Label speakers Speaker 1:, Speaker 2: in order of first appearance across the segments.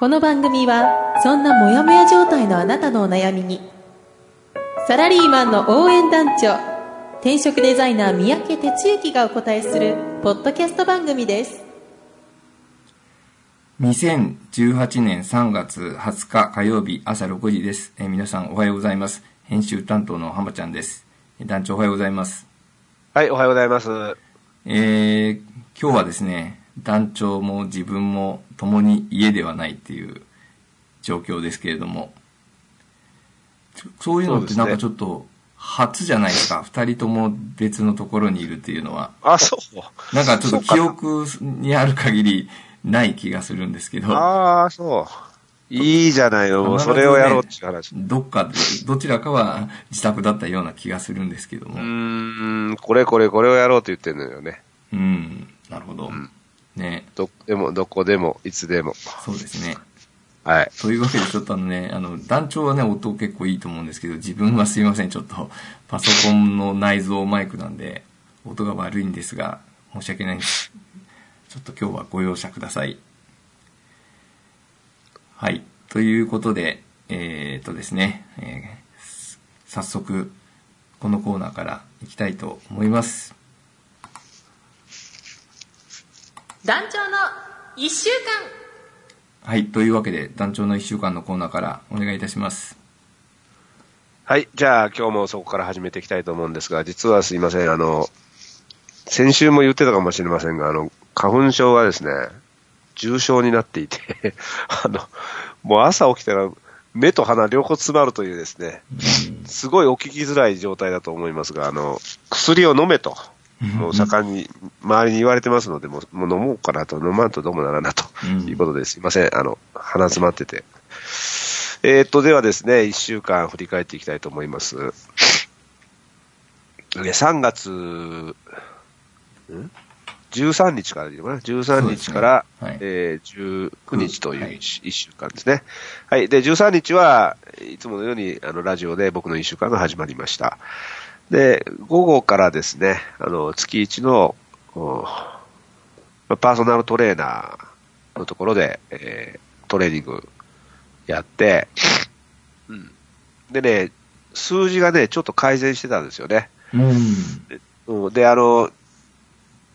Speaker 1: この番組はそんなモヤモヤ状態のあなたのお悩みにサラリーマンの応援団長転職デザイナー三宅哲之がお答えするポッドキャスト番組です
Speaker 2: 2018年3月20日火曜日朝6時です。えー皆さんおはようございます。編集担当の浜ちゃんです。えー団長おはようございます。
Speaker 3: はい、おはようございます。
Speaker 2: えー今日はですね、団長も自分も共に家ではないっていう状況ですけれども、そういうのってなんかちょっと初じゃないですか？二人とも別のところにいるっていうのは。
Speaker 3: あ、そう。
Speaker 2: なんかちょっと記憶にある限りない気がするんですけど。
Speaker 3: ああ、そう。いいじゃないの。もうそれをやろうって話。
Speaker 2: どっかで、どちらかは自宅だったような気がするんですけども。
Speaker 3: うーん、これこれこれをやろうと言ってんのよね。
Speaker 2: うん。なるほど。ね
Speaker 3: どこでも、どこでも、いつでも。
Speaker 2: そうですね。
Speaker 3: はい。
Speaker 2: というわけでちょっとあのね、あの、団長はね、音結構いいと思うんですけど、自分はすいません、ちょっと、パソコンの内蔵マイクなんで、音が悪いんですが、申し訳ないです。ちょっと今日はご容赦ください。はい。ということで、えーっとですね、えー早速、このコーナーから行きたいと思います。
Speaker 1: 団長の1週間
Speaker 2: はい。というわけで、団長の1週間のコーナーからお願いいたします。
Speaker 3: はい。じゃあ、今日もそこから始めていきたいと思うんですが、実はすいません、あの、先週も言ってたかもしれませんが、あの、花粉症がですね、重症になっていて、あの、もう朝起きたら、目と鼻両方詰まるというですね、すごいお聞きづらい状態だと思いますが、あの、薬を飲めと、もう盛んに周りに言われてますので、もう飲もうかなと、飲まんとどうもならなと
Speaker 2: うん
Speaker 3: いうことですいません、あの、鼻詰まってて。えーっと、ではですね、1週間振り返っていきたいと思います。え3月、ん ?13 日からでいいのかな ?13 日から、
Speaker 2: ねはい
Speaker 3: えー19日という
Speaker 2: はい
Speaker 3: 1, 週間ですね。はい。で、13日はいつものように、あの、ラジオで僕の1週間が始まりました。で、午後からですね、あの、月1の、パーソナルトレーナーのところで、えートレーニングやって、うん。でね、数字がね、ちょっと改善してたんですよね。
Speaker 2: うん。
Speaker 3: うん、で、あの、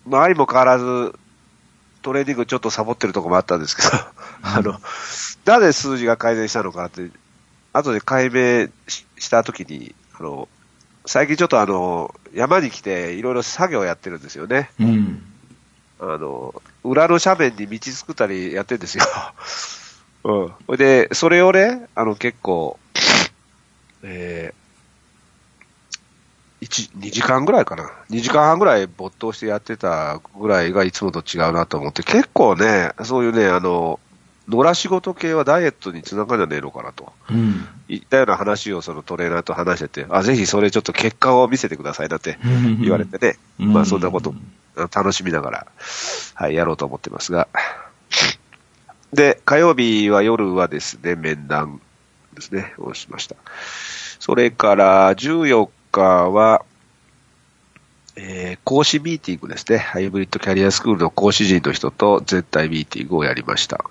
Speaker 3: 周りも変わらず、トレーニングちょっとサボってるとこもあったんですけど、あの、なぜ数字が改善したのかって、後で解明ししたときに、あの、最近ちょっとあの、山に来ていろいろ作業やってるんですよね。
Speaker 2: うん。
Speaker 3: あの、裏の斜面に道作ったりやってるんですよ。うん。で、それをね、あの、結構、えー、1、2時間ぐらいかな。2時間半ぐらい没頭してやってたぐらいがいつもと違うなと思って、結構ね、そういうね、あの、野良仕事系はダイエットにつながるんじゃねえのかなと。
Speaker 2: うん。
Speaker 3: いったような話をそのトレーナーと話してて、あ、ぜひそれちょっと結果を見せてくださいなって言われてね、
Speaker 2: うん
Speaker 3: まあそんなこと楽しみながら、はい、やろうと思ってますが。で、火曜日は夜はですね、面談ですね、をしました。それから14日は、えー講師ミーティングですね。ハイブリッドキャリアスクールの講師陣の人と全体ミーティングをやりました。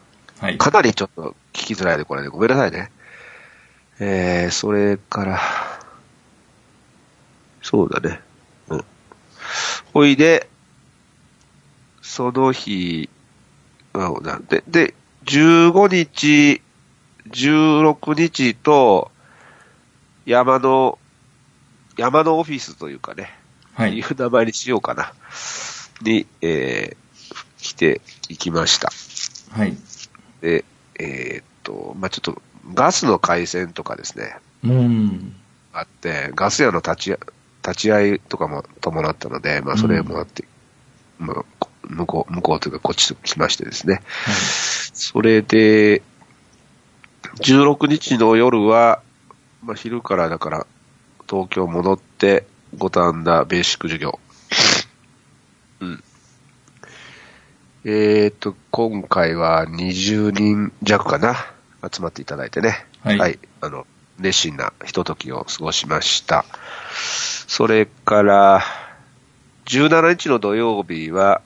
Speaker 2: はい。
Speaker 3: かなりちょっと聞きづらいで、これね。ごめんなさいね。えー、それから、そうだね。うん。ほいで、その日、あなんで、で、15日、16日と、山の、山のオフィスというかね、
Speaker 2: はい
Speaker 3: いう名前にしようかな。に、えー、来ていきました。
Speaker 2: はい。
Speaker 3: で、えーっと、まあ、ちょっと、ガスの回線とかですね、
Speaker 2: うん。
Speaker 3: あって、ガス屋の立ち会立ち会いとかも伴ったので、まあ、それもあって、まあ、こ向こう、向こうというかこっちと来ましてですね。それで、16日の夜は、まあ、昼からだから、東京戻って、五反田ベーシック授業。うん。えーと、今回は20人弱かな、集まっていただいてね。
Speaker 2: はい
Speaker 3: あの、熱心なひとときを過ごしました。それから、17日の土曜日は、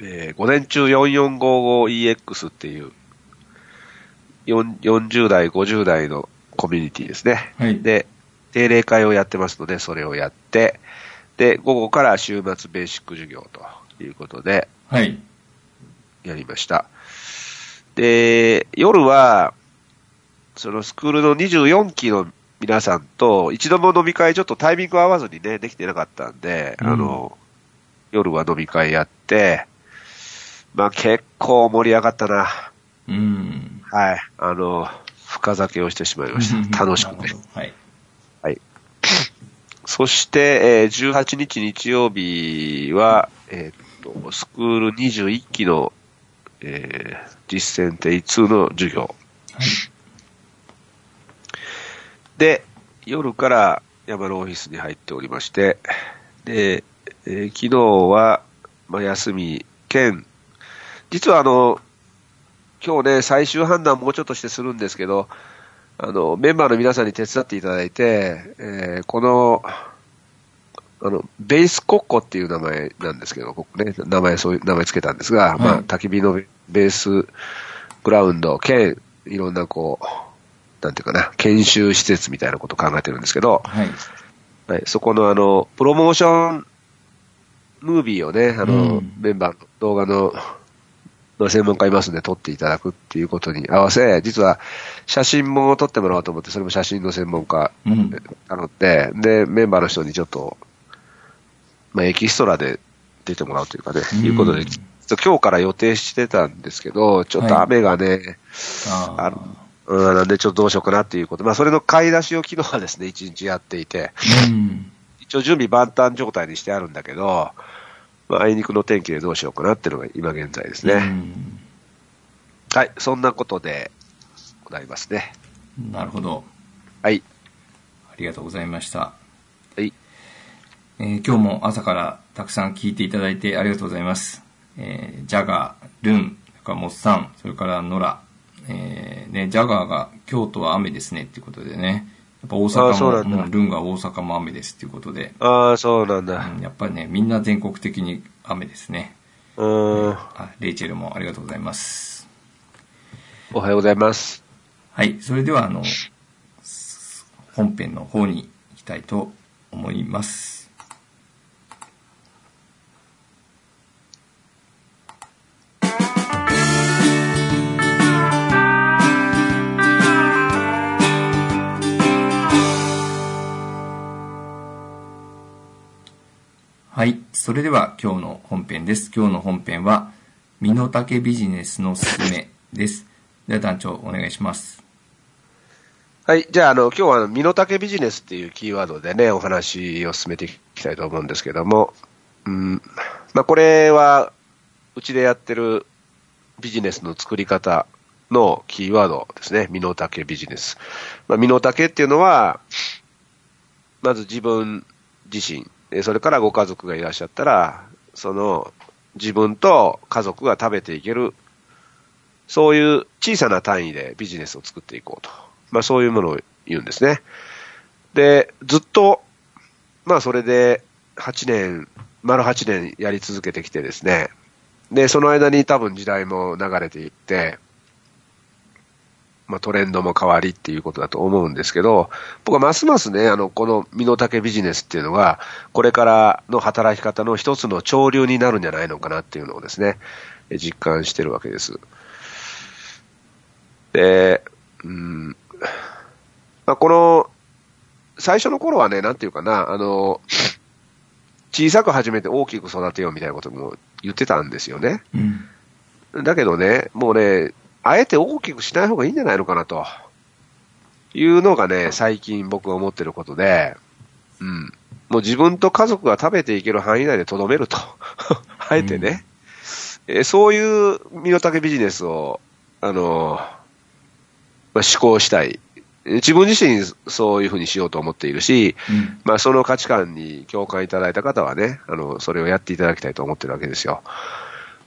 Speaker 3: えー、5年中 4455EX っていう、4 40代、50代のコミュニティですね。
Speaker 2: はい
Speaker 3: で、定例会をやってますので、それをやって、で、午後から週末ベーシック授業ということで、
Speaker 2: はい。
Speaker 3: やりました。で、夜は、そのスクールの24期の皆さんと、一度も飲み会ちょっとタイミング合わずにね、できてなかったんで、
Speaker 2: うん
Speaker 3: あの、夜は飲み会やって、まあ結構盛り上がったな。
Speaker 2: うん。
Speaker 3: はい。あの、深酒をしてしまいました。楽しくて
Speaker 2: はい。
Speaker 3: はい。そして、えー18日日曜日は、えーっと、スクール21期の、えー実践定2の授業。
Speaker 2: はい。
Speaker 3: で、夜から山のオフィスに入っておりまして、で、えー昨日は、まあ、休み兼、実はあの、今日ね、最終判断もうちょっとしてするんですけど、あの、メンバーの皆さんに手伝っていただいて、えーこの、あの、ベースコッコっていう名前なんですけど、ここね、名前、そういう名前つけたんですが、
Speaker 2: はい
Speaker 3: まあ、焚き火のベースグラウンド兼、いろんなこう、なんていうかな、研修施設みたいなことを考えてるんですけど、
Speaker 2: はい。
Speaker 3: はい、そこのあの、プロモーションムービーをね、あの、
Speaker 2: うん
Speaker 3: メンバーの動画の、の専門家いますんで撮っていただくっていうことに合わせ、実は写真も撮ってもらおうと思って、それも写真の専門家
Speaker 2: うん。
Speaker 3: 頼んで、で、メンバーの人にちょっと、まあ、エキストラで出てもらうというかね、
Speaker 2: うん
Speaker 3: いうことで、今日から予定してたんですけど、ちょっと雨がね、
Speaker 2: あ
Speaker 3: あのうん、なんでちょっとどうしようかなっていうこと。まあ、それの買い出しを昨日はですね、一日やっていて、
Speaker 2: ーうん。
Speaker 3: 一応準備万端状態にしてあるんだけど、まあ、あいにくの天気でどうしようかなっていうのが今現在ですね。
Speaker 2: うん
Speaker 3: はい、そんなことでございますね。
Speaker 2: なるほど。
Speaker 3: はい。
Speaker 2: ありがとうございました。
Speaker 3: はい。
Speaker 2: えー今日も朝からたくさん聞いていただいてありがとうございます。えージャガー、ルン、それからモッサン、それからノラ、えーね、ジャガーが京都は雨ですねっていうことでね、やっぱ大
Speaker 3: あ
Speaker 2: 阪も、
Speaker 3: そうなん
Speaker 2: ルンが大阪も雨ですっていうことで、
Speaker 3: ああ、そうなんだ。
Speaker 2: うんやっぱりね、みんな全国的に雨ですね。
Speaker 3: うーん。
Speaker 2: あレイチェルもありがとうございます。
Speaker 3: おはようございます。
Speaker 2: はい、それではあの、す本編の方に行きたいと思います。それでは今日の本編です。今日の本編は、身の丈ビジネスのすすめです。では団長、お願いします。
Speaker 3: はい。じゃあ、あの、今日はあの身の丈ビジネスっていうキーワードでね、お話を進めていきたいと思うんですけども、うん。まあ、これは、うちでやってるビジネスの作り方のキーワードですね。身の丈ビジネス。まあ、身の丈っていうのは、まず自分自身、それからご家族がいらっしゃったら、その自分と家族が食べていける、そういう小さな単位でビジネスを作っていこうと。まあそういうものを言うんですね。で、ずっと、まあそれで8年、丸8年やり続けてきてですね。で、その間に多分時代も流れていって、まあトレンドも変わりっていうことだと思うんですけど、僕はますますね、あの、この身の丈ビジネスっていうのが、これからの働き方の一つの潮流になるんじゃないのかなっていうのをですね、え実感してるわけです。で、うん、まあ、この、最初の頃はね、なんていうかな、あの、小さく始めて大きく育てようみたいなことも言ってたんですよね。
Speaker 2: うん。
Speaker 3: だけどね、もうね、あえて大きくしない方がいいんじゃないのかなと。いうのがね、最近僕が思ってることで、うん。もう自分と家族が食べていける範囲内でとどめると。あえてね、えーそういう身の丈ビジネスを、あの、まあ、思考したい。自分自身そういうふうにしようと思っているし、
Speaker 2: うん
Speaker 3: まあ、その価値観に共感いただいた方はね、あの、それをやっていただきたいと思ってるわけですよ。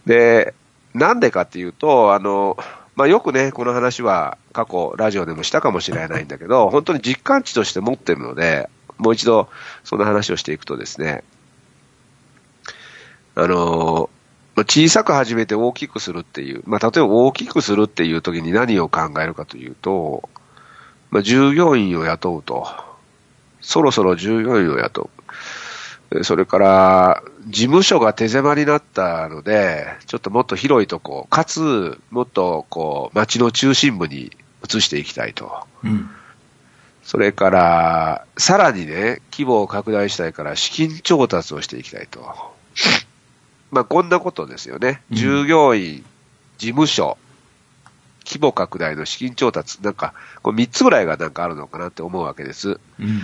Speaker 3: で、なんでかっていうと、あの、まあ、よくね、この話は過去ラジオでもしたかもしれないんだけど、本当に実感値として持ってるので、もう一度その話をしていくとですね、あの、ま小さく始めて大きくするっていう、まあ、例えば大きくするっていう時に何を考えるかというと、まあ、従業員を雇うと。そろそろ従業員を雇う。それから、事務所が手狭になったので、ちょっともっと広いとこ、かつ、もっとこう、街の中心部に移していきたいと。
Speaker 2: うん。
Speaker 3: それから、さらにね、規模を拡大したいから資金調達をしていきたいと。まあ、こんなことですよね。
Speaker 2: うん
Speaker 3: 従業員、事務所、規模拡大の資金調達、なんか、これ3つぐらいがなんかあるのかなって思うわけです。
Speaker 2: うん。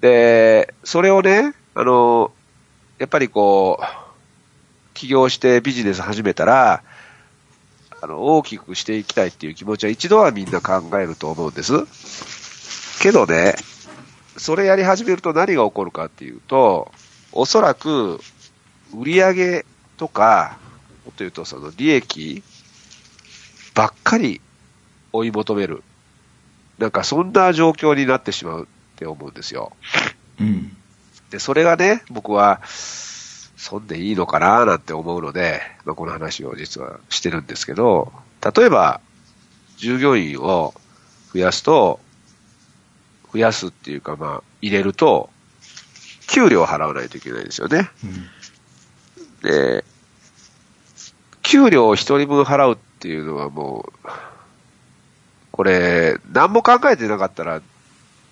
Speaker 3: で、それをね、あの、やっぱりこう、起業してビジネス始めたら、あの、大きくしていきたいっていう気持ちは一度はみんな考えると思うんです。けどね、それやり始めると何が起こるかっていうと、おそらく、売り上げとか、もっと言うとその利益ばっかり追い求める。なんかそんな状況になってしまうって思うんですよ。
Speaker 2: うん。
Speaker 3: で、それがね、僕は、そんでいいのかななんて思うので、まあ、この話を実はしてるんですけど、例えば、従業員を増やすと、増やすっていうか、まあ、入れると、給料を払わないといけないですよね。
Speaker 2: うん。
Speaker 3: で、給料を一人分払うっていうのはもう、これ、何も考えてなかったら、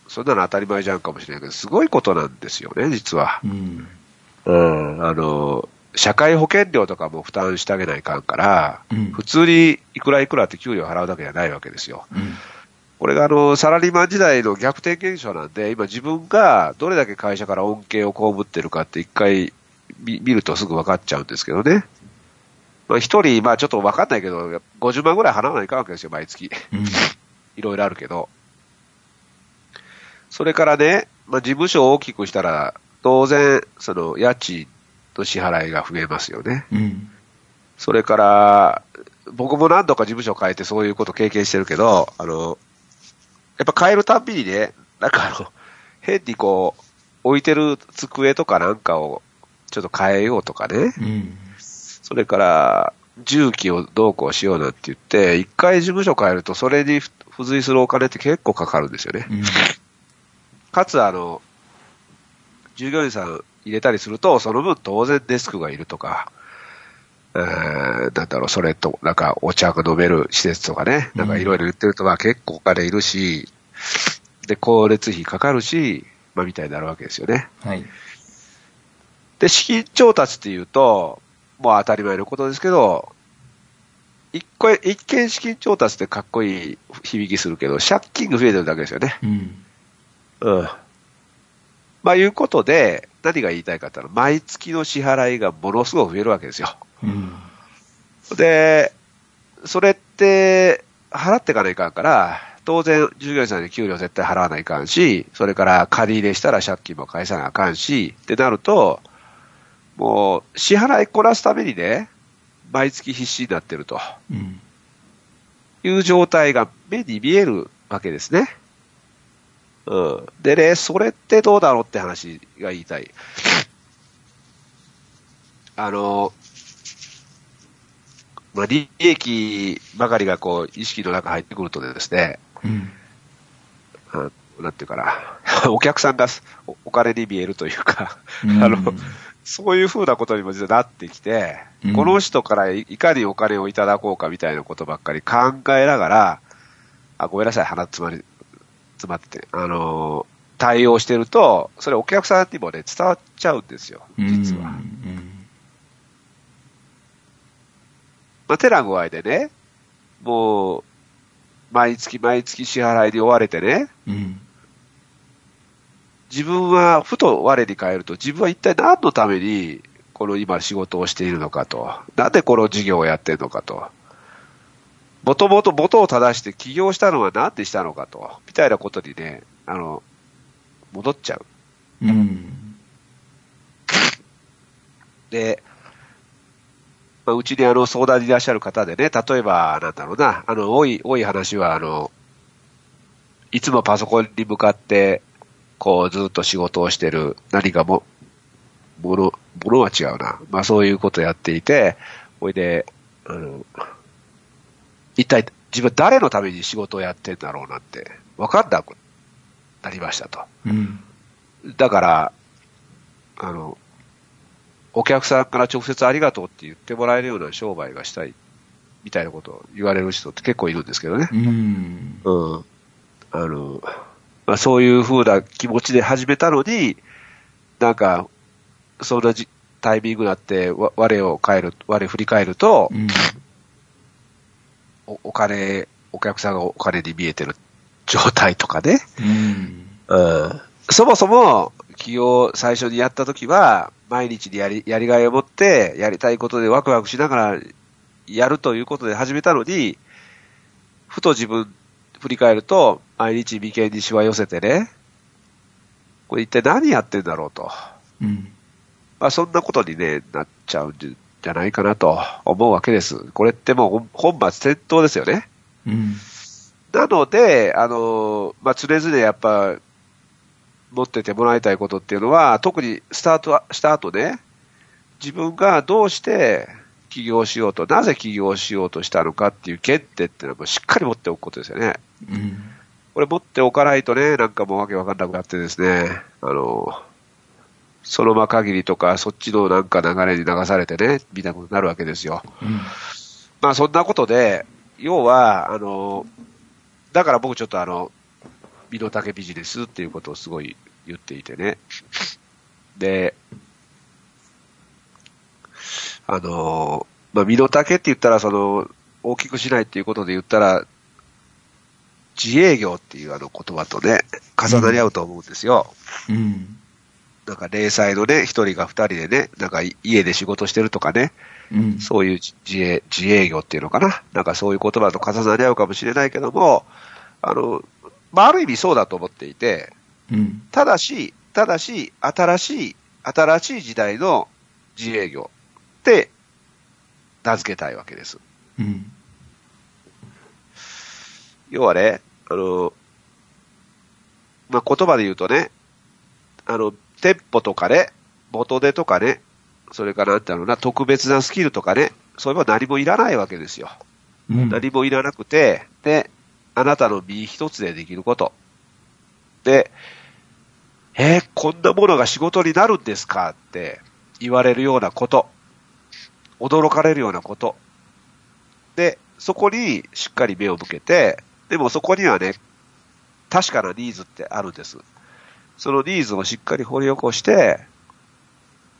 Speaker 3: そんなの当たり前じゃんかもしれないけど、すごいことなんですよね、実は。
Speaker 2: うん。
Speaker 3: うん、あの、社会保険料とかも負担してあげないかんから、
Speaker 2: うん
Speaker 3: 普通にいくらいくらって給料払うだけじゃないわけですよ。
Speaker 2: うん。
Speaker 3: これがあの、サラリーマン時代の逆転現象なんで、今自分がどれだけ会社から恩恵を被ってるかって一回見見るとすぐ分かっちゃうんですけどね。まあ一人、まあちょっと分かんないけど、50万ぐらい払わないかんわけですよ、毎月。
Speaker 2: うん。
Speaker 3: いろいろあるけど。それからね、まあ事務所を大きくしたら、当然、その家賃の支払いが増えますよね。
Speaker 2: うん。
Speaker 3: それから、僕も何度か事務所変えてそういうこと経験してるけど、あの、やっぱ変えるたんびにね、なんかあの、変にこう、置いてる机とかなんかをちょっと変えようとかね、
Speaker 2: うん。
Speaker 3: それから、重機をどうこうしようなんて言って、一回事務所変えるとそれに付随するお金って結構かかるんですよね。
Speaker 2: うん。
Speaker 3: かつ、あの、従業員さん入れたりすると、その分当然デスクがいるとか、えー、なんだろう、それと、なんかお茶が飲める施設とかね、なんかいろいろ言ってると、まあ結構お金いるし、で、光熱費かかるし、まあみたいになるわけですよね。
Speaker 2: はい。
Speaker 3: で、資金調達っていうと、もう当たり前のことですけど、一個一見資金調達ってかっこいい響きするけど、借金が増えてるだけですよね。
Speaker 2: うん。
Speaker 3: うん。まあ、いうことで、何が言いたいかって言ったら、毎月の支払いがものすごく増えるわけですよ。
Speaker 2: うん。
Speaker 3: で、それって、払っていかないかんから、当然、従業員さんに給料絶対払わないかんし、それから借り入れしたら借金も返さなあかんし、ってなると、もう、支払いこなすためにね、毎月必死になってると
Speaker 2: うん。
Speaker 3: いう状態が目に見えるわけですね。うん。でね、それってどうだろうって話が言いたい。あの、まあ、利益ばかりがこう、意識の中入ってくるとですね、
Speaker 2: うん。
Speaker 3: うんなんていうかな、お客さんがおお金に見えるというか、
Speaker 2: うん
Speaker 3: あの、そういうふうなことにも実はなってきて、
Speaker 2: うん
Speaker 3: この人からいいかにお金をいただこうかみたいなことばっかり考えながら、あ、ごめんなさい、鼻詰まり、詰まってて、あのー対応してると、それお客さんにもね、伝わっちゃうんですよ、実は。
Speaker 2: うん。
Speaker 3: まあ、てな具合でね、もう、毎月毎月支払いに追われてね、
Speaker 2: うん。
Speaker 3: 自分はふと我に返ると、自分は一体何のためにこの今仕事をしているのかと、なんでこの事業をやってるのかと、もともと元を正して起業したのは何でしたのかと、みたいなことにね、あの、戻っちゃう。
Speaker 2: うん。
Speaker 3: で、まあ、うちにあの相談にいらっしゃる方でね、例えば、なんだろうな、あの、多い、多い話は、あの、いつもパソコンに向かって、こう、ずっと仕事をしてる、何かも、もの、ものは違うな。まあ、そういうことをやっていて、ほいで、あの、一体、自分誰のために仕事をやってんだろうなって、わかんなくなりましたと。
Speaker 2: うん。
Speaker 3: だから、あの、お客さんから直接ありがとうって言ってもらえるような商売がしたい、みたいなことを言われる人って結構いるんですけどね。
Speaker 2: うん。
Speaker 3: うん。あの、まあ、そういう風な気持ちで始めたのに、なんか、そんなじタイミングになって、わ我を変える、我振り返ると、
Speaker 2: うん。
Speaker 3: おお金、お客さんがお金に見えてる状態とかね。
Speaker 2: うん。
Speaker 3: うんそもそも、起業最初にやった時は、毎日にやり、やりがいを持って、やりたいことでワクワクしながらやるということで始めたのに、ふと自分振り返ると、毎日眉間にしわ寄せてね、これ一体何やってんだろうと。
Speaker 2: うん。
Speaker 3: まあそんなことにね、なっちゃうんじゃないかなと思うわけです。これってもう本末転倒ですよね。
Speaker 2: うん。
Speaker 3: なので、あの、まあ、常々やっぱ、持っててもらいたいことっていうのは、特にスタートした後ね、自分がどうして起業しようと、なぜ起業しようとしたのかっていう原点っていうのはしっかり持っておくことですよね。
Speaker 2: うん。
Speaker 3: これ持っておかないとね、なんかもうわけわかんなくなってですね、あの、その場限りとか、そっちのなんか流れに流されてね、見たくなるわけですよ。
Speaker 2: うん。
Speaker 3: まあそんなことで、要は、あの、だから僕ちょっとあの、身の丈ビジネスっていうことをすごい言っていてね。で、あの、まあ身の丈って言ったらその、大きくしないっていうことで言ったら、自営業っていうあの言葉とね、重なり合うと思うんですよ。
Speaker 2: うん。
Speaker 3: なんか零細のね、一人が二人でね、なんか家で仕事してるとかね、
Speaker 2: うん。
Speaker 3: そういう自営、自営業っていうのかな。なんかそういう言葉と重なり合うかもしれないけども、あの、まあ、ある意味そうだと思っていて、
Speaker 2: うん。
Speaker 3: ただし、ただし、新しい、新しい時代の自営業って名付けたいわけです。
Speaker 2: うん。
Speaker 3: 要はね、あの、まあ、言葉で言うとね、あの、店舗とかね、元手とかね、それからなんだろうな、特別なスキルとかね、そういうのは何もいらないわけですよ。
Speaker 2: うん。
Speaker 3: 何もいらなくて、で、あなたの身一つでできること。で、えーこんなものが仕事になるんですかって言われるようなこと。驚かれるようなこと。で、そこにしっかり目を向けて、でもそこにはね、確かなニーズってあるんです。そのニーズをしっかり掘り起こして、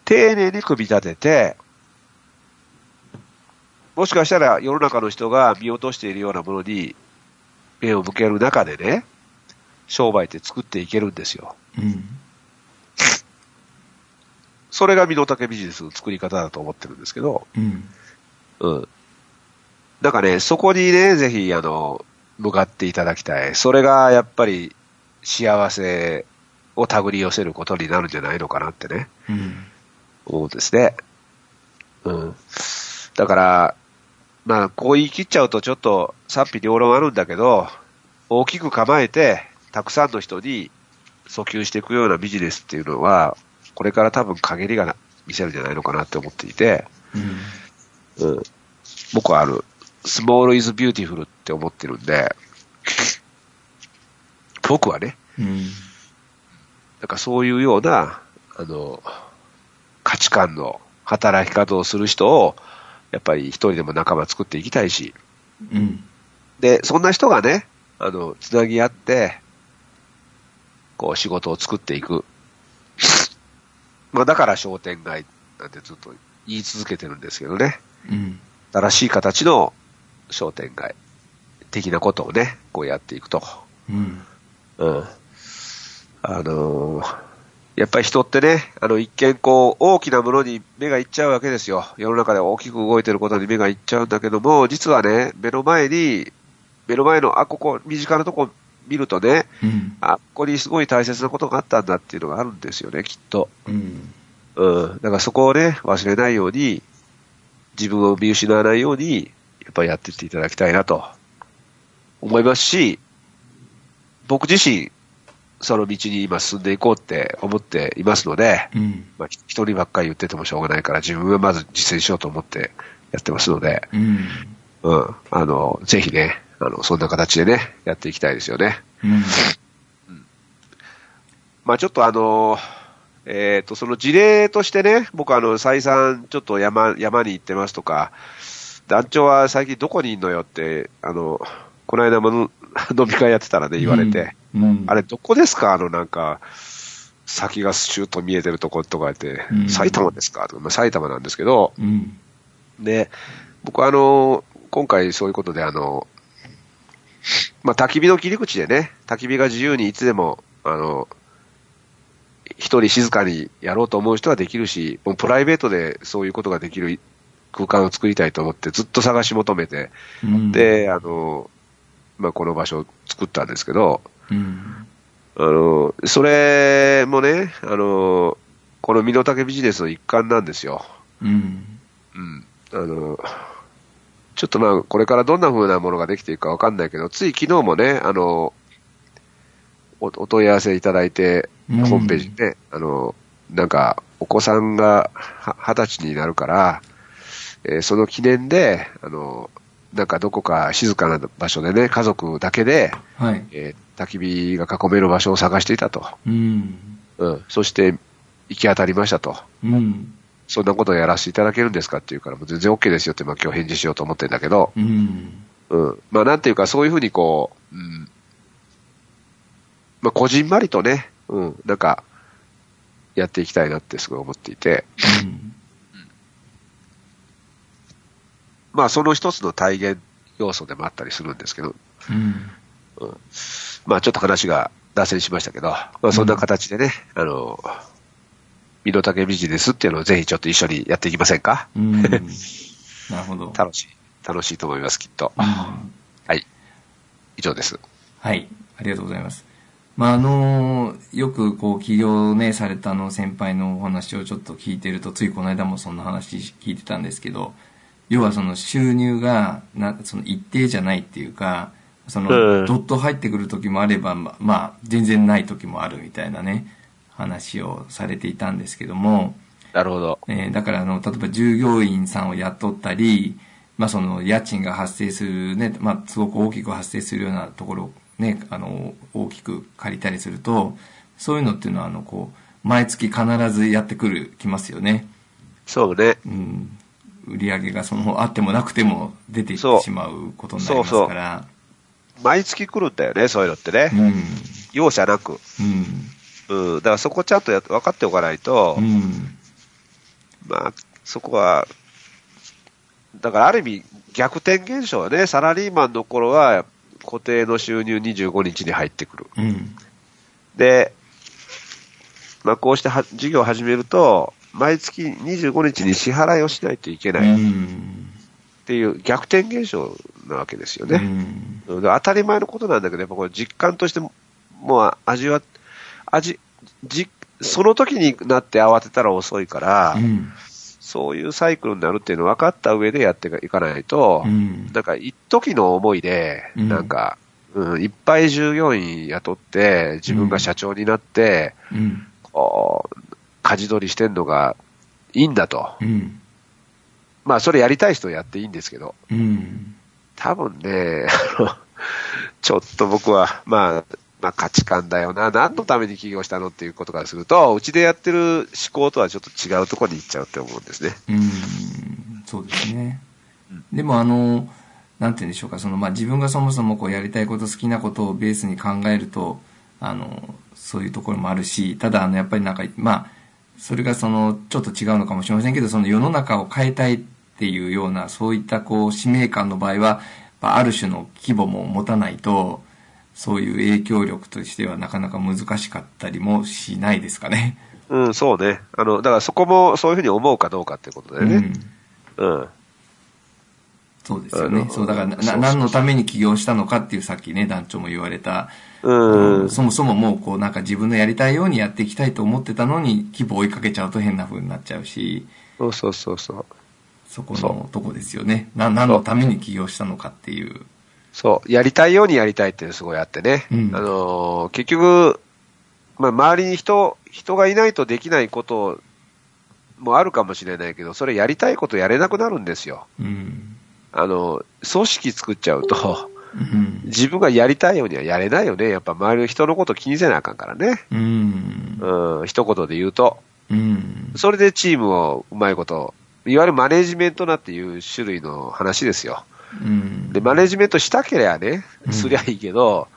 Speaker 3: 丁寧に組み立てて、もしかしたら世の中の人が見落としているようなものに目を向ける中でね、商売って作っていけるんですよ。
Speaker 2: うん。
Speaker 3: それが身の丈ビジネスの作り方だと思ってるんですけど、
Speaker 2: うん。
Speaker 3: うん。なんかね、そこにね、ぜひ、あの、向かっていただきたい。それが、やっぱり、幸せを手繰り寄せることになるんじゃないのかなってね、
Speaker 2: うん。
Speaker 3: 思うんですね。うん。だから、まあ、こう言い切っちゃうとちょっと賛否両論あるんだけど、大きく構えて、たくさんの人に訴求していくようなビジネスっていうのは、これから多分陰りがな見せるんじゃないのかなって思っていて、
Speaker 2: うん。
Speaker 3: うん、僕はある、 Small is beautiful って思ってるんで、僕はね、
Speaker 2: うん。
Speaker 3: なんかそういうような、あの、価値観の働き方をする人を、やっぱり一人でも仲間作っていきたいし、
Speaker 2: うん。
Speaker 3: で、そんな人がね、あの、つなぎ合って、こう仕事を作っていく。まあだから商店街なんてずっと言い続けてるんですけどね。
Speaker 2: うん。
Speaker 3: 新しい形の商店街的なことをね、こうやっていくと。
Speaker 2: うん。
Speaker 3: うん。あのーやっぱり人ってね、あの一見こう大きなものに目がいっちゃうわけですよ。世の中で大きく動いてることに目がいっちゃうんだけども、実はね、目の前に、目の前の、あ、ここ、身近なとこ見るとね、
Speaker 2: うん。
Speaker 3: あ、ここにすごい大切なことがあったんだっていうのがあるんですよね、きっと。
Speaker 2: うん。
Speaker 3: うん。だからそこをね、忘れないように、自分を見失わないように、やっぱりやっていっていただきたいなと思いますし、僕自身、その道に今進んでいこうって思っていますので、
Speaker 2: うん。
Speaker 3: まあ、人にばっかり言っててもしょうがないから、自分はまず実践しようと思ってやってますので、
Speaker 2: うん。
Speaker 3: うん。あの、ぜひね、あの、そんな形でね、やっていきたいですよね。
Speaker 2: うん。
Speaker 3: まあちょっとあの、えっ、と、その事例としてね、僕あの、再三ちょっと山、山に行ってますとか、団長は最近どこにいんのよって、あの、この間も 飲み会やってたらね、言われて、
Speaker 2: うん。
Speaker 3: あれどこですか？あのなんか、先がシュート見えてるとことか言って、
Speaker 2: うん
Speaker 3: 埼玉ですか？とか、まあ、埼玉なんですけど、
Speaker 2: うん。
Speaker 3: で、僕はあの、今回そういうことであの、まあ、焚き火の切り口でね、焚き火が自由にいつでも、あの、一人静かにやろうと思う人はできるし、もうプライベートでそういうことができる空間を作りたいと思ってずっと探し求めて、
Speaker 2: うん、
Speaker 3: で、あの、まあ、この場所を作ったんですけど、
Speaker 2: うん。
Speaker 3: あの、それもね、あの、この身の丈ビジネスの一環なんですよ。
Speaker 2: うん。
Speaker 3: うん。あの、ちょっとまあ、これからどんな風なものができていくかわかんないけど、つい昨日もね、あの、おお問い合わせいただいて、
Speaker 2: うん
Speaker 3: ホームページで、あの、なんか、お子さんがは二十歳になるから、えーその記念で、あの、なんかどこか静かな場所でね、家族だけで、
Speaker 2: はい。
Speaker 3: えー焚き火が囲める場所を探していたと。
Speaker 2: うん。
Speaker 3: うん。そして、行き当たりましたと。
Speaker 2: うん。
Speaker 3: そんなことをやらせていただけるんですかっていうから、もう全然 OK ですよって、まあ今日返事しようと思ってるんだけど、
Speaker 2: うん。
Speaker 3: うん。まあなんていうか、そういうふうにこう、うん。まあこじんまりとね、うん、なんか、やっていきたいなってすごい思っていて、
Speaker 2: うん。
Speaker 3: まあその一つの体現要素でもあったりするんですけど、
Speaker 2: うん。
Speaker 3: まあちょっと話が脱線しましたけど、まあそんな形でね、あの、身の丈ビジネスっていうのをぜひちょっと一緒にやっていきませんか？
Speaker 2: うん。なるほど。
Speaker 3: 楽しい。楽しいと思います、きっと。
Speaker 2: うん
Speaker 3: はい。以上です。
Speaker 2: はい。ありがとうございます。まあ、あの、よくこう、起業ね、されたあの先輩のお話をちょっと聞いてると、ついこの間もそんな話聞いてたんですけど、要はその収入が、な、その一定じゃないっていうか、その、
Speaker 3: うん
Speaker 2: どっと入ってくる時もあれば、ままあ、全然ない時もあるみたいなね、話をされていたんですけども、
Speaker 3: なるほど。
Speaker 2: えーだからあの、例えば従業員さんを雇ったり、まあその家賃が発生するね、まあすごく大きく発生するようなところをね、あの、大きく借りたりすると、そういうのっていうのはあの、こう、毎月必ずやってくる、きますよね。
Speaker 3: そうね。
Speaker 2: うん。売り上げがその、あってもなくても出てしまうことになりますから。
Speaker 3: 毎月来るんだよね、そういうのってね。
Speaker 2: うん。
Speaker 3: 容赦なく。
Speaker 2: うん。
Speaker 3: うん。だからそこちゃんとやっ分かっておかないと、
Speaker 2: うん。
Speaker 3: まあ、そこは、だからある意味逆転現象はね、サラリーマンの頃は固定の収入25日に入ってくる。
Speaker 2: うん。
Speaker 3: で、まあこうしては事業を始めると、毎月25日に支払いをしないといけ
Speaker 2: う
Speaker 3: ないっ
Speaker 2: ん。
Speaker 3: ていう逆転現象なわけですよね。
Speaker 2: うん。
Speaker 3: 当たり前のことなんだけど、やっぱこれ実感としても、もう味は、味、じ、その時になって慌てたら遅いから、
Speaker 2: うん。
Speaker 3: そういうサイクルになるっていうのを分かった上でやっていかないと、
Speaker 2: うん。
Speaker 3: なんか一時の思いで、
Speaker 2: うん
Speaker 3: なんか、うん、いっぱい従業員雇って、自分が社長になって、
Speaker 2: うん。
Speaker 3: こう、舵取りしてんのがいいんだと。
Speaker 2: うん。
Speaker 3: まあ、それやりたい人はやっていいんですけど、
Speaker 2: うん。
Speaker 3: 多分ね、あの、ちょっと僕は、まあ、まあ価値観だよな。何のために起業したのっていうことからすると、うちでやってる思考とはちょっと違うところに行っちゃうって思うんですね。
Speaker 2: うん、そうですね。でもあの、なんて言うんでしょうか、そのまあ自分がそもそもこうやりたいこと、好きなことをベースに考えると、あの、そういうところもあるし、ただあの、やっぱりなんか、まあ、それがその、ちょっと違うのかもしれませんけど、その世の中を変えたいっていうような、そういったこう、使命感の場合は、ある種の規模も持たないと、そういう影響力としてはなかなか難しかったりもしないですかね。
Speaker 3: うん、そうね。あの、だからそこもそういうふうに思うかどうかってことだよね。うん。
Speaker 2: そうですよねそう、だからな、
Speaker 3: そうそう
Speaker 2: 何のために起業したのかっていうさっきね、団長も言われた、
Speaker 3: うん。うん。
Speaker 2: そもそももうこうなんか自分のやりたいようにやっていきたいと思ってたのに、規模を追いかけちゃうと変な風になっちゃうし、
Speaker 3: そうそうそうそう。
Speaker 2: そこ
Speaker 3: そ
Speaker 2: のとこですよね。な、何のために起業したのかっていう。
Speaker 3: そう。やりたいようにやりたいっていうのすごいあってね。
Speaker 2: うん
Speaker 3: あのー結局、まあ、周りに人、人がいないとできないこともあるかもしれないけど、それやりたいことやれなくなるんですよ。
Speaker 2: うん。
Speaker 3: あの、組織作っちゃうと、
Speaker 2: うん。
Speaker 3: 自分がやりたいようにはやれないよね。やっぱ周りの人のこと気にせなあかんからね。
Speaker 2: うん。
Speaker 3: うん、一言で言うと。
Speaker 2: うん。
Speaker 3: それでチームをうまいこと、いわゆるマネジメントなっていう種類の話ですよ。
Speaker 2: うん。
Speaker 3: で、マネジメントしたければね
Speaker 2: う、ん
Speaker 3: すりゃいいけど、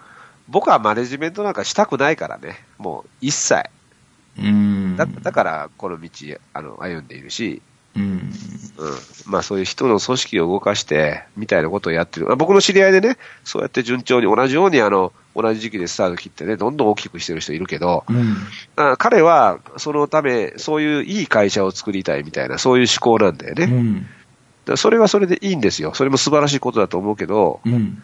Speaker 3: 僕はマネジメントなんかしたくないからね。もう一切。
Speaker 2: うん。
Speaker 3: だだから、この道、あの、歩んでいるし、
Speaker 2: うん。
Speaker 3: うん。まあそういう人の組織を動かして、みたいなことをやってる。まあ僕の知り合いでね、そうやって順調に同じようにあの、同じ時期でスタート切ってね、どんどん大きくしてる人いるけど、
Speaker 2: うん。
Speaker 3: あ彼はそのため、そういういい会社を作りたいみたいな、そういう思考なんだよね。
Speaker 2: うん。
Speaker 3: らそれはそれでいいんですよ。それも素晴らしいことだと思うけど、
Speaker 2: うん。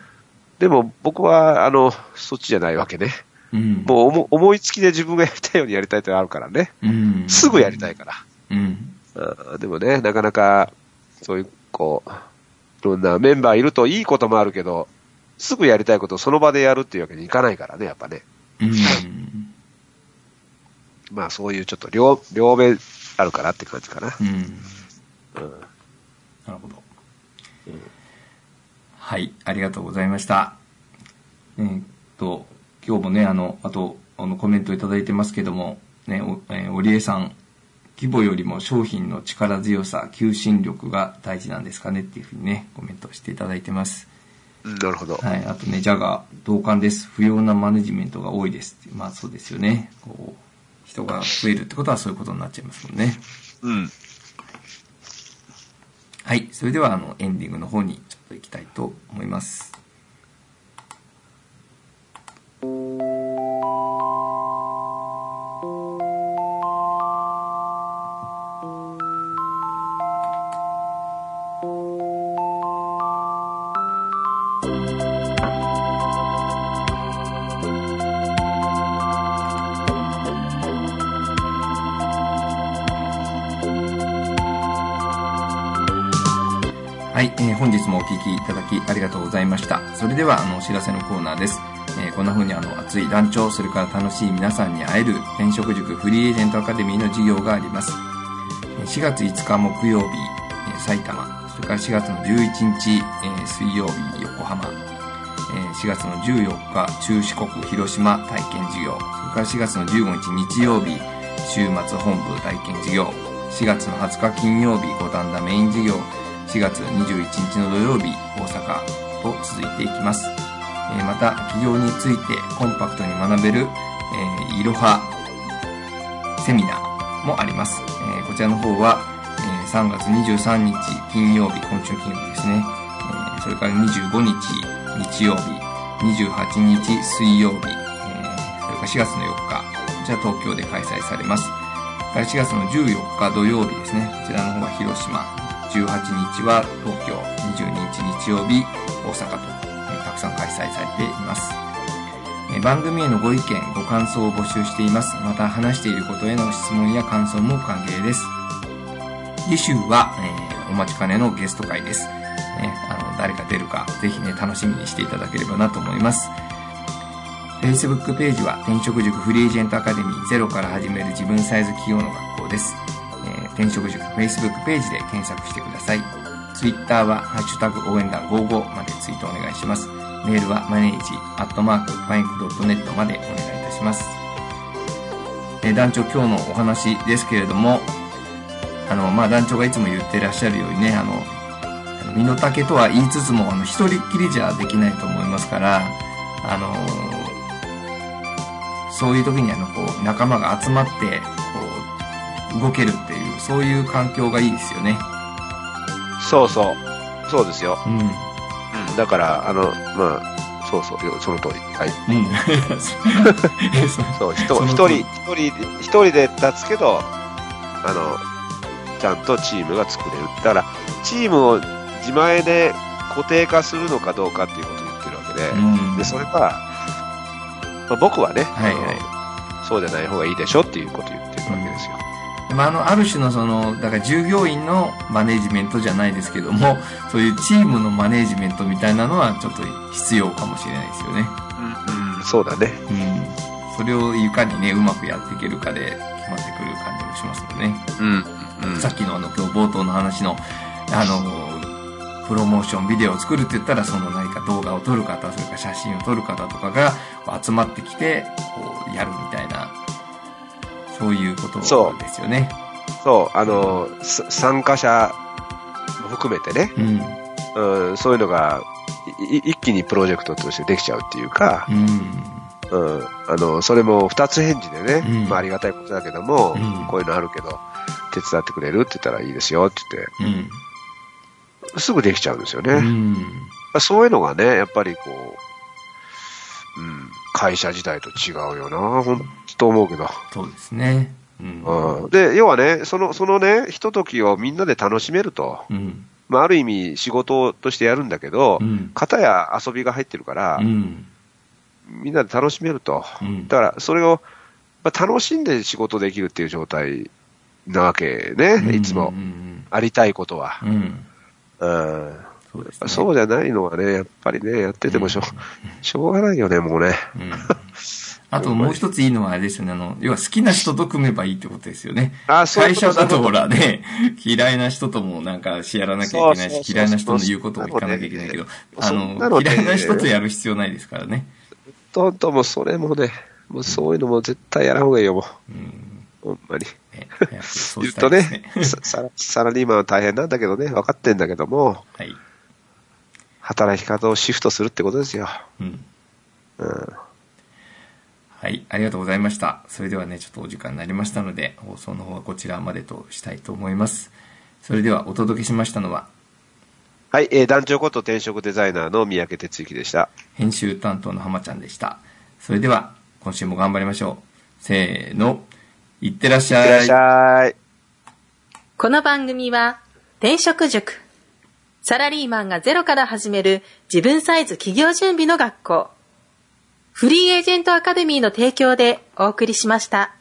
Speaker 3: でも僕は、あの、そっちじゃないわけね。
Speaker 2: うん。
Speaker 3: もう思思いつきで自分がやりたいようにやりたいってあるからね。
Speaker 2: うん。
Speaker 3: すぐやりたいから。
Speaker 2: うん。
Speaker 3: うんでもね、なかなか、そういう、こう、いろんなメンバーいるといいこともあるけど、すぐやりたいことをその場でやるっていうわけにいかないからね、やっぱね。
Speaker 2: うん。
Speaker 3: まあそういうちょっと両、両面あるかなって感じかな。
Speaker 2: うん。
Speaker 3: うん。
Speaker 2: なるほど。はい、ありがとうございました。えーっと、今日もね、あの、あと、あの、コメントいただいてますけども、ね、お、えー、織江さん、規模よりも商品の力強さ、求心力が大事なんですかねっていうふうにね、コメントしていただいてます。
Speaker 3: うんなるほど。
Speaker 2: はい、あとね、ジャガー、同感です。不要なマネジメントが多いですって。まあそうですよね。こう、人が増えるってことはそういうことになっちゃいますもんね。
Speaker 3: うん。
Speaker 2: はい。それでは、あの、エンディングの方にちょっと行きたいと思います。はい、えー本日もお聞きいただきありがとうございました。それでは、あの、お知らせのコーナーです。えーこんな風にあの、熱い団長、それから楽しい皆さんに会える転職塾フリーエージェントアカデミーの授業があります。4月5日木曜日、え埼玉、それから4月の11日、え水曜日横浜、え4月の14日中四国広島体験授業、それから4月の15日日曜日週末本部体験授業、4月の20日金曜日五反田メイン授業、4月21日の土曜日大阪と続いていきます。えまた、企業についてコンパクトに学べる、えーいろはセミナーもあります。えこちらの方は、え3月23日金曜日、今週金曜日ですね。えそれから25日日曜日、28日水曜日、えそれから4月の4日、こちら東京で開催されます。4月の14日土曜日ですね。こちらの方は広島、18日は東京、22日日曜日、大阪と、えたくさん開催されています。え番組へのご意見、ご感想を募集しています。また話していることへの質問や感想も歓迎です。次週は、えーお待ちかねのゲスト会です。ね、あの、誰が出るか、ぜひね、楽しみにしていただければなと思います。Facebook ページは転職塾フリーエージェントアカデミーゼロから始める自分サイズ企業の学校です。転職塾 Facebook ページで検索してください。Twitter はハッシュタグ応援団55までツイートお願いします。メールはマネージアットマークパインクドットネットまでお願いいたします。え団長今日のお話ですけれども、あの、まあ、団長がいつも言ってらっしゃるようにね、あの、身の丈とは言いつつも、あの、一人っきりじゃできないと思いますから、あのそういう時にあの、こう、仲間が集まって、こう、動けるって、そういう環境がいいですよね。
Speaker 3: そうそう。そうですよ。
Speaker 2: うん。
Speaker 3: うん。だから、あの、まあ、そうそう、その通り。はい。
Speaker 2: うん。えそ
Speaker 3: そう、一人、一人、一人で立つけど、あの、ちゃんとチームが作れる。だから、チームを自前で固定化するのかどうかっていうことを言ってるわけで、
Speaker 2: うん
Speaker 3: で、それは、まあ、僕はね、
Speaker 2: はいはい
Speaker 3: そうじゃない方がいいでしょっていうことを言ってるわけですよ。
Speaker 2: まあ、あの、ある種のその、だから従業員のマネジメントじゃないですけども、そういうチームのマネジメントみたいなのはちょっと必要かもしれないですよね。
Speaker 3: うん、そうだね。
Speaker 2: うん。それをいかにね、うまくやっていけるかで決まってくる感じもしますよね。
Speaker 3: うん。うん
Speaker 2: さっきのあの、今日冒頭の話の、あの、プロモーションビデオを作るって言ったら、その何か動画を撮る方、それから写真を撮る方とかが集まってきて、こう、やるみたいな、そういうことですよね。
Speaker 3: そう、あの、す参加者も含めてね、
Speaker 2: うん。
Speaker 3: うん、そういうのが、一気にプロジェクトとしてできちゃうっていうか、
Speaker 2: うん。
Speaker 3: うん、あの、それも二つ返事でね、
Speaker 2: うん
Speaker 3: まあありがたいことだけども、
Speaker 2: うん
Speaker 3: こういうのあるけど、手伝ってくれるって言ったらいいですよって言っ
Speaker 2: うん。
Speaker 3: て、すぐできちゃうんですよね。
Speaker 2: うん。
Speaker 3: そういうのがね、やっぱりこう、うん、会社自体と違うよな、本当思うけど。
Speaker 2: そうですね。うん。
Speaker 3: うん、で、要はね、その、そのね、ひとときをみんなで楽しめると。
Speaker 2: うん。
Speaker 3: まあ、ある意味仕事としてやるんだけど、
Speaker 2: うん。
Speaker 3: 片や遊びが入ってるから、
Speaker 2: うん。
Speaker 3: みんなで楽しめると。
Speaker 2: うん。
Speaker 3: だから、それを、まあ、楽しんで仕事できるっていう状態なわけね、いつも
Speaker 2: う。ん。
Speaker 3: ありたいことは。
Speaker 2: うん。
Speaker 3: うん。
Speaker 2: そうね。
Speaker 3: そうじゃないのはね、やっぱりね、やっててもしょ,、うしょうがないよね、もうね。
Speaker 2: うん。あともう一ついいのはあれですよね。あの、要は好きな人と組めばいいってことですよね。
Speaker 3: あそう
Speaker 2: 会社だとほらね、嫌いな人ともなんかやらなきゃいけないし、嫌いな人の言うことを聞かなきゃいけないけど、あの、嫌いな人とやる必要ないですからね。
Speaker 3: とんともうそれもね、もうそういうのも絶対やらんほうがいいよ、も
Speaker 2: うん。
Speaker 3: う。ほんまに。
Speaker 2: ね、そう
Speaker 3: 言うとね
Speaker 2: ね。
Speaker 3: ササラリーマンは大変なんだけどね、分かってんだけども、
Speaker 2: はい。
Speaker 3: 働き方をシフトするってことですよ。
Speaker 2: うん。
Speaker 3: うん。
Speaker 2: はい、ありがとうございました。それではね、ちょっとお時間になりましたので、放送の方はこちらまでとしたいと思います。それではお届けしましたのは、
Speaker 3: はい、えー団長こと転職デザイナーの三宅哲之でした。
Speaker 2: 編集担当の浜ちゃんでした。それでは、今週も頑張りましょう。せーの、いってらっしゃ
Speaker 3: いってらっしゃい。
Speaker 1: この番組は、転職塾。サラリーマンがゼロから始める自分サイズ企業準備の学校。フリーエージェントアカデミーの提供でお送りしました。